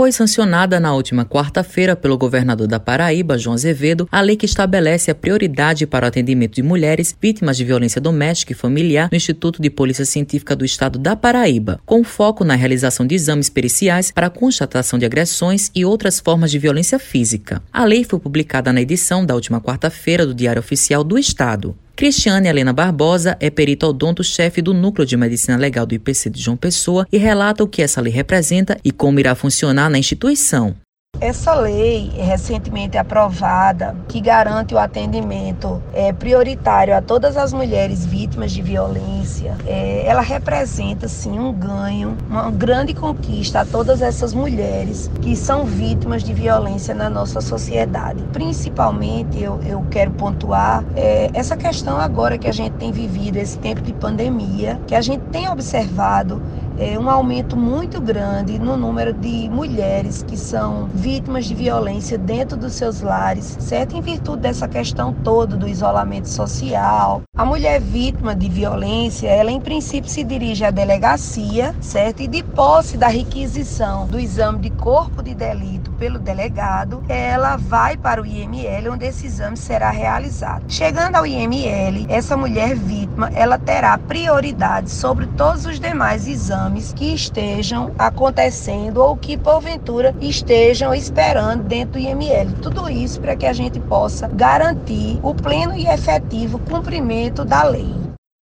foi sancionada na última quarta-feira pelo governador da Paraíba, João Azevedo, a lei que estabelece a prioridade para o atendimento de mulheres vítimas de violência doméstica e familiar no Instituto de Polícia Científica do Estado da Paraíba, com foco na realização de exames periciais para constatação de agressões e outras formas de violência física. A lei foi publicada na edição da última quarta-feira do Diário Oficial do Estado. Cristiane Helena Barbosa é perito odonto-chefe do Núcleo de Medicina Legal do IPC de João Pessoa e relata o que essa lei representa e como irá funcionar na instituição. Essa lei recentemente aprovada, que garante o atendimento é, prioritário a todas as mulheres vítimas de violência, é, ela representa sim um ganho, uma grande conquista a todas essas mulheres que são vítimas de violência na nossa sociedade. Principalmente eu, eu quero pontuar é, essa questão agora que a gente tem vivido, esse tempo de pandemia, que a gente tem observado é, um aumento muito grande no número de mulheres que são vítimas de violência dentro dos seus lares, certo? Em virtude dessa questão toda do isolamento social. A mulher vítima de violência, ela em princípio se dirige à delegacia, certo? E de posse da requisição do exame de corpo de delito pelo delegado, ela vai para o IML, onde esse exame será realizado. Chegando ao IML, essa mulher vítima, ela terá prioridade sobre todos os demais exames que estejam acontecendo ou que porventura estejam esperando dentro do IML. Tudo isso para que a gente possa garantir o pleno e efetivo cumprimento da lei.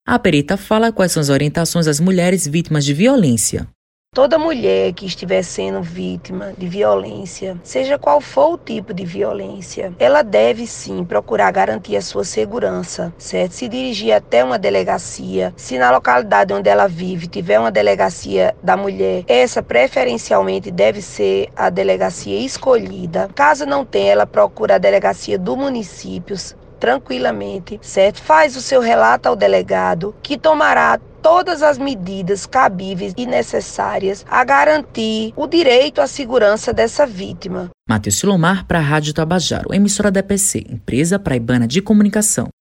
A perita fala quais são as orientações às mulheres vítimas de violência. Toda mulher que estiver sendo vítima de violência, seja qual for o tipo de violência, ela deve sim procurar garantir a sua segurança, certo? Se dirigir até uma delegacia, se na localidade onde ela vive tiver uma delegacia da mulher, essa preferencialmente deve ser a delegacia escolhida. Caso não tenha, ela procura a delegacia do município tranquilamente, certo? Faz o seu relato ao delegado, que tomará todas as medidas cabíveis e necessárias a garantir o direito à segurança dessa vítima. Matheus Silomar para a Rádio Tabajaro, emissora da EPC, empresa praibana de comunicação.